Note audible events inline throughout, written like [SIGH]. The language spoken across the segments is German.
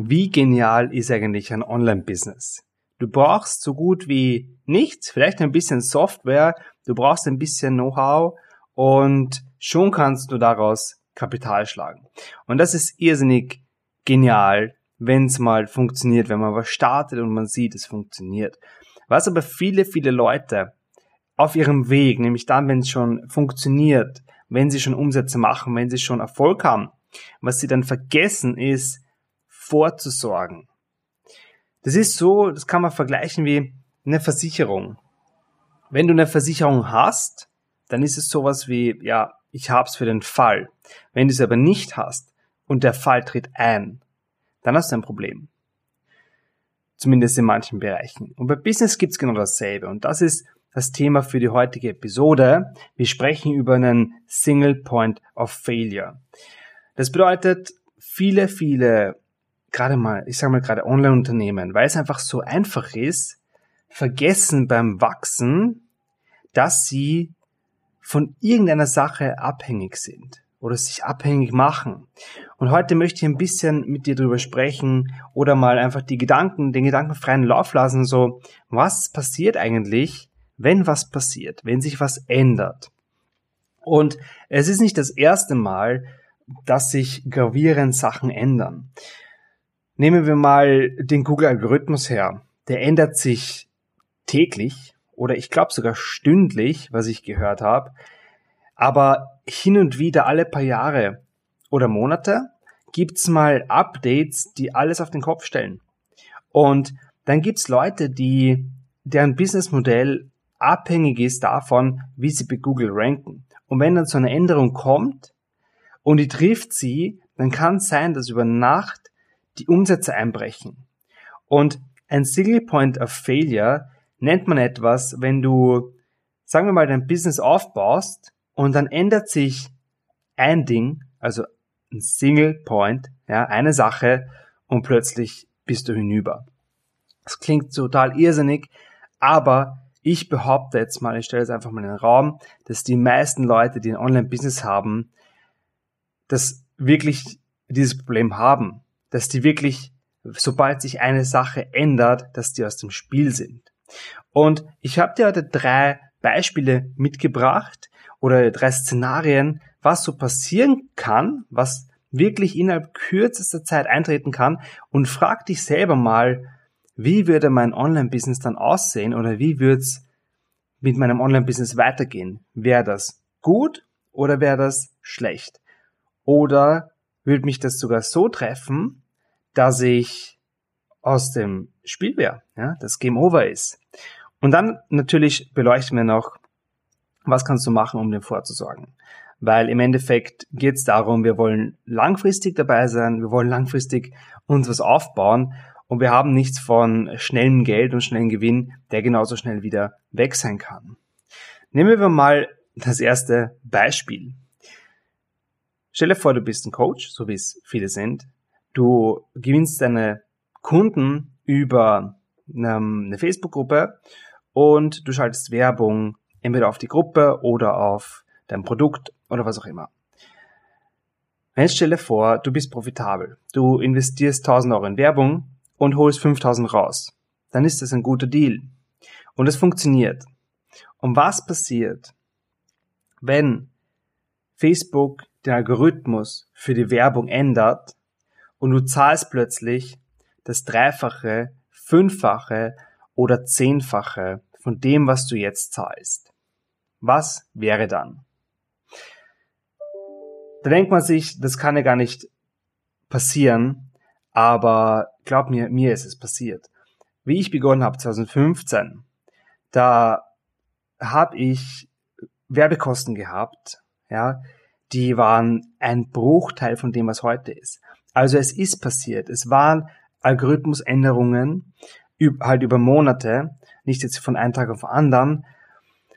Wie genial ist eigentlich ein Online-Business? Du brauchst so gut wie nichts, vielleicht ein bisschen Software, du brauchst ein bisschen Know-how und schon kannst du daraus Kapital schlagen. Und das ist irrsinnig genial, wenn es mal funktioniert, wenn man was startet und man sieht, es funktioniert. Was aber viele, viele Leute auf ihrem Weg, nämlich dann, wenn es schon funktioniert, wenn sie schon Umsätze machen, wenn sie schon Erfolg haben, was sie dann vergessen ist, vorzusorgen. Das ist so, das kann man vergleichen wie eine Versicherung. Wenn du eine Versicherung hast, dann ist es sowas wie, ja, ich hab's für den Fall. Wenn du es aber nicht hast und der Fall tritt ein, dann hast du ein Problem. Zumindest in manchen Bereichen. Und bei Business gibt's genau dasselbe. Und das ist das Thema für die heutige Episode. Wir sprechen über einen Single Point of Failure. Das bedeutet, viele, viele gerade mal, ich sage mal gerade Online-Unternehmen, weil es einfach so einfach ist, vergessen beim Wachsen, dass sie von irgendeiner Sache abhängig sind oder sich abhängig machen. Und heute möchte ich ein bisschen mit dir drüber sprechen oder mal einfach die Gedanken, den Gedanken freien Lauf lassen, so, was passiert eigentlich, wenn was passiert, wenn sich was ändert. Und es ist nicht das erste Mal, dass sich gravierend Sachen ändern. Nehmen wir mal den Google-Algorithmus her. Der ändert sich täglich oder ich glaube sogar stündlich, was ich gehört habe. Aber hin und wieder alle paar Jahre oder Monate gibt's mal Updates, die alles auf den Kopf stellen. Und dann gibt's Leute, die deren Businessmodell abhängig ist davon, wie sie bei Google ranken. Und wenn dann so eine Änderung kommt und die trifft sie, dann kann es sein, dass über Nacht die Umsätze einbrechen. Und ein Single Point of Failure nennt man etwas, wenn du, sagen wir mal, dein Business aufbaust und dann ändert sich ein Ding, also ein Single Point, ja, eine Sache und plötzlich bist du hinüber. Das klingt total irrsinnig, aber ich behaupte jetzt mal, ich stelle es einfach mal in den Raum, dass die meisten Leute, die ein Online-Business haben, das wirklich dieses Problem haben dass die wirklich, sobald sich eine Sache ändert, dass die aus dem Spiel sind. Und ich habe dir heute drei Beispiele mitgebracht oder drei Szenarien, was so passieren kann, was wirklich innerhalb kürzester Zeit eintreten kann und frag dich selber mal, wie würde mein Online-Business dann aussehen oder wie würde es mit meinem Online-Business weitergehen? Wäre das gut oder wäre das schlecht? Oder würde mich das sogar so treffen, dass ich aus dem Spiel wäre, ja, das Game Over ist. Und dann natürlich beleuchten wir noch, was kannst du machen, um dem vorzusorgen. Weil im Endeffekt geht es darum, wir wollen langfristig dabei sein, wir wollen langfristig uns was aufbauen und wir haben nichts von schnellem Geld und schnellem Gewinn, der genauso schnell wieder weg sein kann. Nehmen wir mal das erste Beispiel. Stell dir vor, du bist ein Coach, so wie es viele sind. Du gewinnst deine Kunden über ähm, eine Facebook-Gruppe und du schaltest Werbung entweder auf die Gruppe oder auf dein Produkt oder was auch immer. Jetzt stell dir vor, du bist profitabel. Du investierst 1000 Euro in Werbung und holst 5000 raus. Dann ist das ein guter Deal. Und es funktioniert. Und was passiert, wenn Facebook den Algorithmus für die Werbung ändert und du zahlst plötzlich das Dreifache, Fünffache oder Zehnfache von dem, was du jetzt zahlst. Was wäre dann? Da denkt man sich, das kann ja gar nicht passieren, aber glaub mir, mir ist es passiert. Wie ich begonnen habe 2015, da habe ich Werbekosten gehabt, ja, die waren ein Bruchteil von dem, was heute ist. Also es ist passiert. Es waren Algorithmusänderungen halt über Monate, nicht jetzt von einem Tag auf den anderen,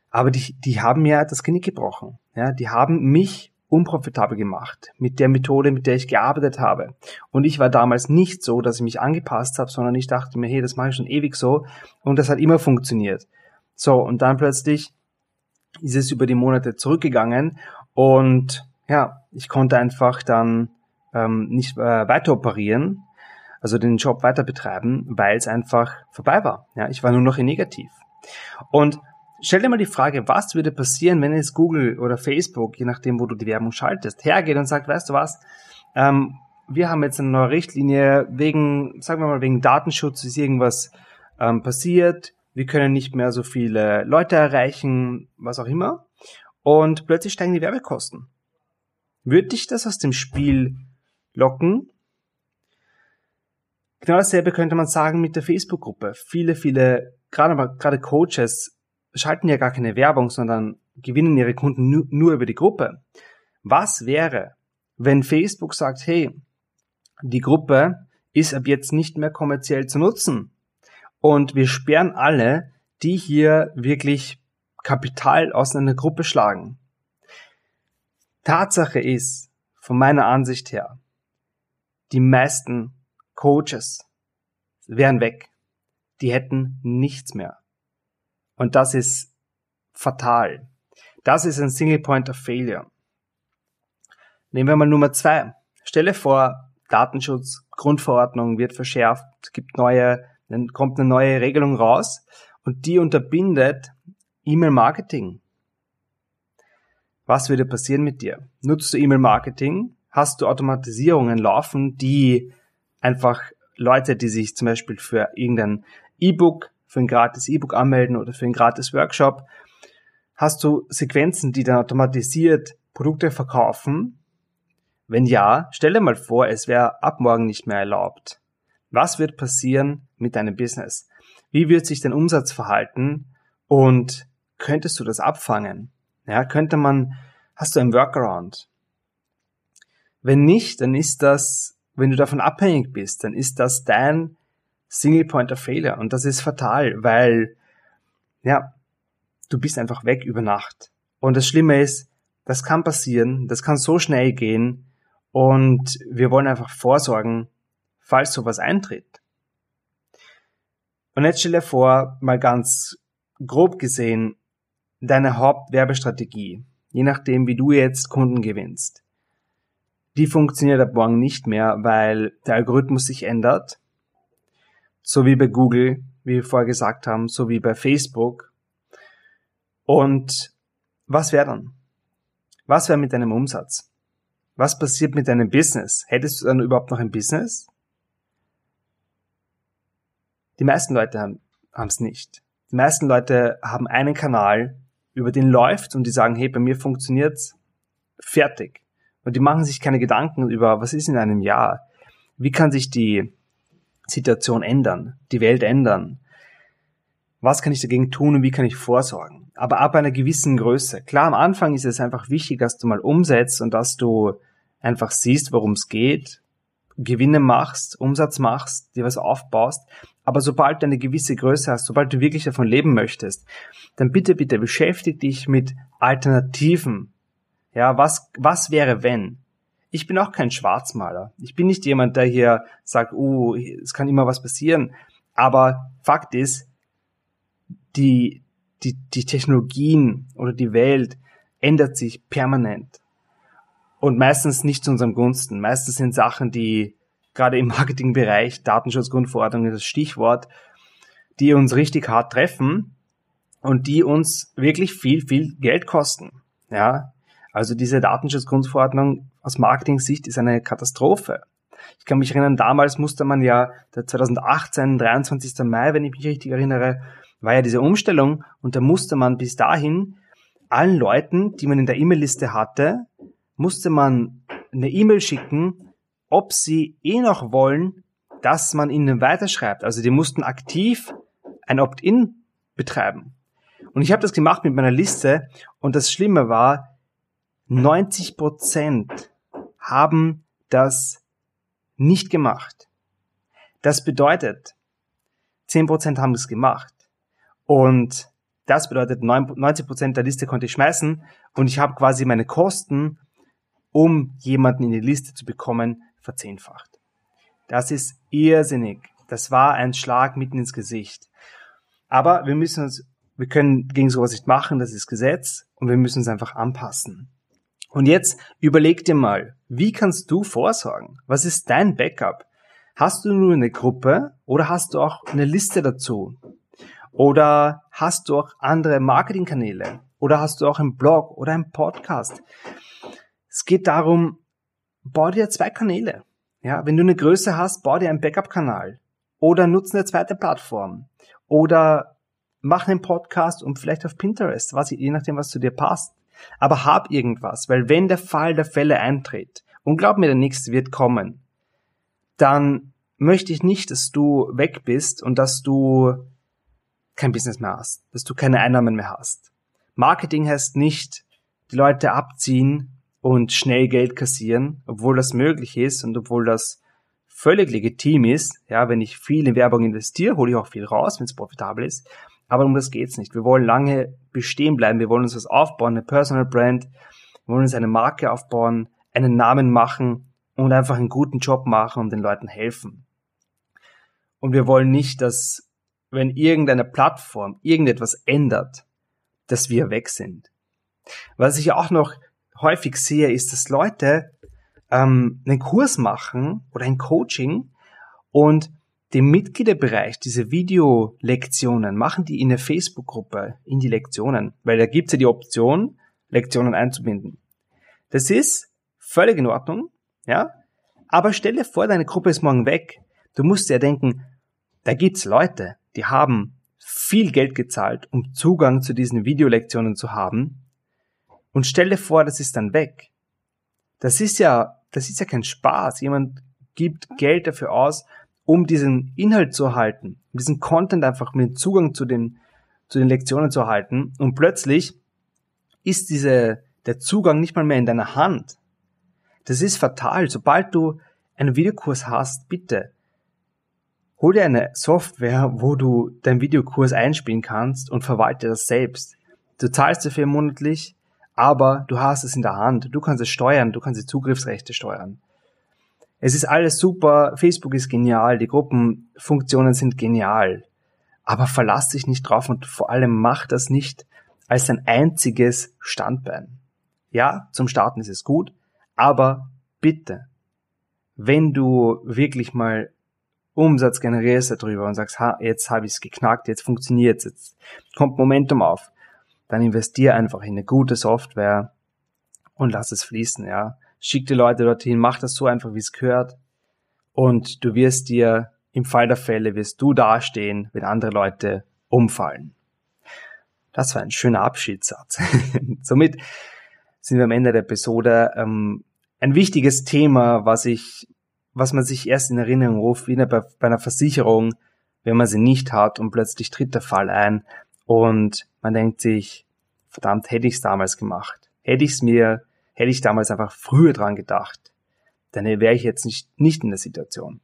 aber die, die haben mir das Genick gebrochen. Ja, die haben mich unprofitabel gemacht mit der Methode, mit der ich gearbeitet habe. Und ich war damals nicht so, dass ich mich angepasst habe, sondern ich dachte mir, hey, das mache ich schon ewig so und das hat immer funktioniert. So, und dann plötzlich ist es über die Monate zurückgegangen und ja, ich konnte einfach dann ähm, nicht äh, weiter operieren, also den Job weiter betreiben, weil es einfach vorbei war. Ja, ich war nur noch in negativ. Und stell dir mal die Frage, was würde passieren, wenn jetzt Google oder Facebook, je nachdem, wo du die Werbung schaltest, hergeht und sagt, weißt du was, ähm, wir haben jetzt eine neue Richtlinie wegen, sagen wir mal, wegen Datenschutz ist irgendwas ähm, passiert, wir können nicht mehr so viele Leute erreichen, was auch immer. Und plötzlich steigen die Werbekosten. Würde dich das aus dem Spiel locken? Genau dasselbe könnte man sagen mit der Facebook-Gruppe. Viele, viele, gerade, gerade Coaches schalten ja gar keine Werbung, sondern gewinnen ihre Kunden nur, nur über die Gruppe. Was wäre, wenn Facebook sagt, hey, die Gruppe ist ab jetzt nicht mehr kommerziell zu nutzen und wir sperren alle, die hier wirklich Kapital aus einer Gruppe schlagen. Tatsache ist, von meiner Ansicht her, die meisten Coaches wären weg. Die hätten nichts mehr. Und das ist fatal. Das ist ein Single Point of Failure. Nehmen wir mal Nummer zwei. Stelle vor, Datenschutz, Grundverordnung wird verschärft, gibt neue, dann kommt eine neue Regelung raus und die unterbindet E-Mail-Marketing. Was würde passieren mit dir? Nutzt du E-Mail-Marketing? Hast du Automatisierungen laufen, die einfach Leute, die sich zum Beispiel für irgendein E-Book, für ein gratis E-Book anmelden oder für ein gratis Workshop, hast du Sequenzen, die dann automatisiert Produkte verkaufen? Wenn ja, stell dir mal vor, es wäre ab morgen nicht mehr erlaubt. Was wird passieren mit deinem Business? Wie wird sich dein Umsatz verhalten? Und könntest du das abfangen? Ja, könnte man, hast du ein Workaround? Wenn nicht, dann ist das, wenn du davon abhängig bist, dann ist das dein Single Point of Failure. Und das ist fatal, weil, ja, du bist einfach weg über Nacht. Und das Schlimme ist, das kann passieren, das kann so schnell gehen und wir wollen einfach vorsorgen, falls sowas eintritt. Und jetzt stell dir vor, mal ganz grob gesehen, deine Hauptwerbestrategie, je nachdem, wie du jetzt Kunden gewinnst, die funktioniert ab morgen nicht mehr, weil der Algorithmus sich ändert. So wie bei Google, wie wir vorher gesagt haben, so wie bei Facebook. Und was wäre dann? Was wäre mit deinem Umsatz? Was passiert mit deinem Business? Hättest du dann überhaupt noch ein Business? Die meisten Leute haben es nicht. Die meisten Leute haben einen Kanal, über den läuft und die sagen, hey, bei mir funktioniert's, fertig. Und die machen sich keine Gedanken über, was ist in einem Jahr? Wie kann sich die Situation ändern, die Welt ändern? Was kann ich dagegen tun und wie kann ich vorsorgen? Aber ab einer gewissen Größe. Klar, am Anfang ist es einfach wichtig, dass du mal umsetzt und dass du einfach siehst, worum es geht, Gewinne machst, Umsatz machst, dir was aufbaust. Aber sobald du eine gewisse Größe hast, sobald du wirklich davon leben möchtest, dann bitte, bitte beschäftige dich mit Alternativen. Ja, was, was wäre wenn? Ich bin auch kein Schwarzmaler. Ich bin nicht jemand, der hier sagt, uh, es kann immer was passieren. Aber Fakt ist, die, die, die Technologien oder die Welt ändert sich permanent. Und meistens nicht zu unserem Gunsten. Meistens sind Sachen, die gerade im [LAUGHS] Marketingbereich, Datenschutzgrundverordnung ist das Stichwort, die uns richtig hart treffen und die uns wirklich viel, viel Geld kosten. Ja, also diese Datenschutzgrundverordnung aus Marketing-Sicht ist eine Katastrophe. Ich kann mich erinnern, damals musste man ja, der 2018, 23. Mai, wenn ich mich richtig erinnere, war ja diese Umstellung und da musste man bis dahin allen Leuten, die man in der E-Mail-Liste hatte, musste man eine E-Mail schicken, ob sie eh noch wollen, dass man ihnen weiterschreibt. Also die mussten aktiv ein Opt-in betreiben. Und ich habe das gemacht mit meiner Liste und das Schlimme war, 90% haben das nicht gemacht. Das bedeutet, 10% haben es gemacht. Und das bedeutet, 90% der Liste konnte ich schmeißen und ich habe quasi meine Kosten, um jemanden in die Liste zu bekommen, verzehnfacht. Das ist irrsinnig. Das war ein Schlag mitten ins Gesicht. Aber wir müssen uns, wir können gegen sowas nicht machen, das ist Gesetz und wir müssen uns einfach anpassen. Und jetzt überleg dir mal, wie kannst du vorsorgen? Was ist dein Backup? Hast du nur eine Gruppe oder hast du auch eine Liste dazu? Oder hast du auch andere Marketingkanäle? Oder hast du auch einen Blog oder einen Podcast? Es geht darum, bau dir zwei Kanäle. Ja, wenn du eine Größe hast, bau dir einen Backup-Kanal. Oder nutze eine zweite Plattform. Oder mach einen Podcast und vielleicht auf Pinterest, was, je nachdem, was zu dir passt. Aber hab irgendwas, weil wenn der Fall der Fälle eintritt, und glaub mir, der nächste wird kommen, dann möchte ich nicht, dass du weg bist und dass du kein Business mehr hast, dass du keine Einnahmen mehr hast. Marketing heißt nicht, die Leute abziehen und schnell Geld kassieren, obwohl das möglich ist und obwohl das völlig legitim ist. Ja, wenn ich viel in Werbung investiere, hole ich auch viel raus, wenn es profitabel ist. Aber um das geht's nicht. Wir wollen lange bestehen bleiben. Wir wollen uns was aufbauen, eine Personal Brand. Wir wollen uns eine Marke aufbauen, einen Namen machen und einfach einen guten Job machen und den Leuten helfen. Und wir wollen nicht, dass wenn irgendeine Plattform irgendetwas ändert, dass wir weg sind. Was ich auch noch häufig sehe, ist, dass Leute ähm, einen Kurs machen oder ein Coaching und dem Mitgliederbereich diese Videolektionen machen die in der Facebook-Gruppe in die Lektionen, weil da gibt's ja die Option, Lektionen einzubinden. Das ist völlig in Ordnung, ja, aber stell dir vor, deine Gruppe ist morgen weg. Du musst ja denken, da gibt's Leute, die haben viel Geld gezahlt, um Zugang zu diesen Videolektionen zu haben. Und stell dir vor, das ist dann weg. Das ist ja, das ist ja kein Spaß. Jemand gibt Geld dafür aus, um diesen Inhalt zu erhalten, diesen Content einfach mit Zugang zu den, zu den Lektionen zu erhalten. Und plötzlich ist diese, der Zugang nicht mal mehr in deiner Hand. Das ist fatal. Sobald du einen Videokurs hast, bitte Hol dir eine Software, wo du deinen Videokurs einspielen kannst und verwalte das selbst. Du zahlst dafür monatlich, aber du hast es in der Hand. Du kannst es steuern, du kannst die Zugriffsrechte steuern. Es ist alles super, Facebook ist genial, die Gruppenfunktionen sind genial. Aber verlass dich nicht drauf und vor allem mach das nicht als dein einziges Standbein. Ja, zum Starten ist es gut, aber bitte, wenn du wirklich mal Umsatz generierst darüber und sagst, ha, jetzt habe ich es geknackt, jetzt funktioniert jetzt kommt Momentum auf, dann investier einfach in eine gute Software und lass es fließen, ja. Schick die Leute dorthin, mach das so einfach, wie es gehört und du wirst dir im Fall der Fälle wirst du dastehen, wenn andere Leute umfallen. Das war ein schöner Abschiedssatz. [LAUGHS] Somit sind wir am Ende der Episode. Ähm, ein wichtiges Thema, was ich was man sich erst in Erinnerung ruft, wie bei, bei einer Versicherung, wenn man sie nicht hat und plötzlich tritt der Fall ein und man denkt sich, verdammt, hätte ich es damals gemacht. Hätte ich es mir, hätte ich damals einfach früher dran gedacht, dann wäre ich jetzt nicht, nicht in der Situation.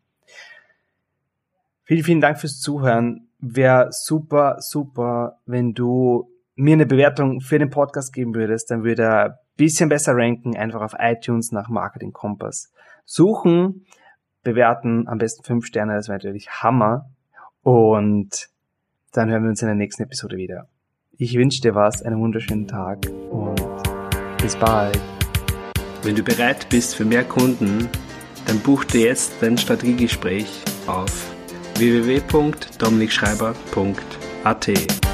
Vielen, vielen Dank fürs Zuhören. Wäre super, super, wenn du mir eine Bewertung für den Podcast geben würdest, dann würde er ein bisschen besser ranken, einfach auf iTunes nach Marketing Kompass suchen, bewerten, am besten fünf Sterne, das wäre natürlich Hammer. Und dann hören wir uns in der nächsten Episode wieder. Ich wünsche dir was, einen wunderschönen Tag und bis bald. Wenn du bereit bist für mehr Kunden, dann buch dir jetzt dein Strategiegespräch auf www.dominikschreiber.at.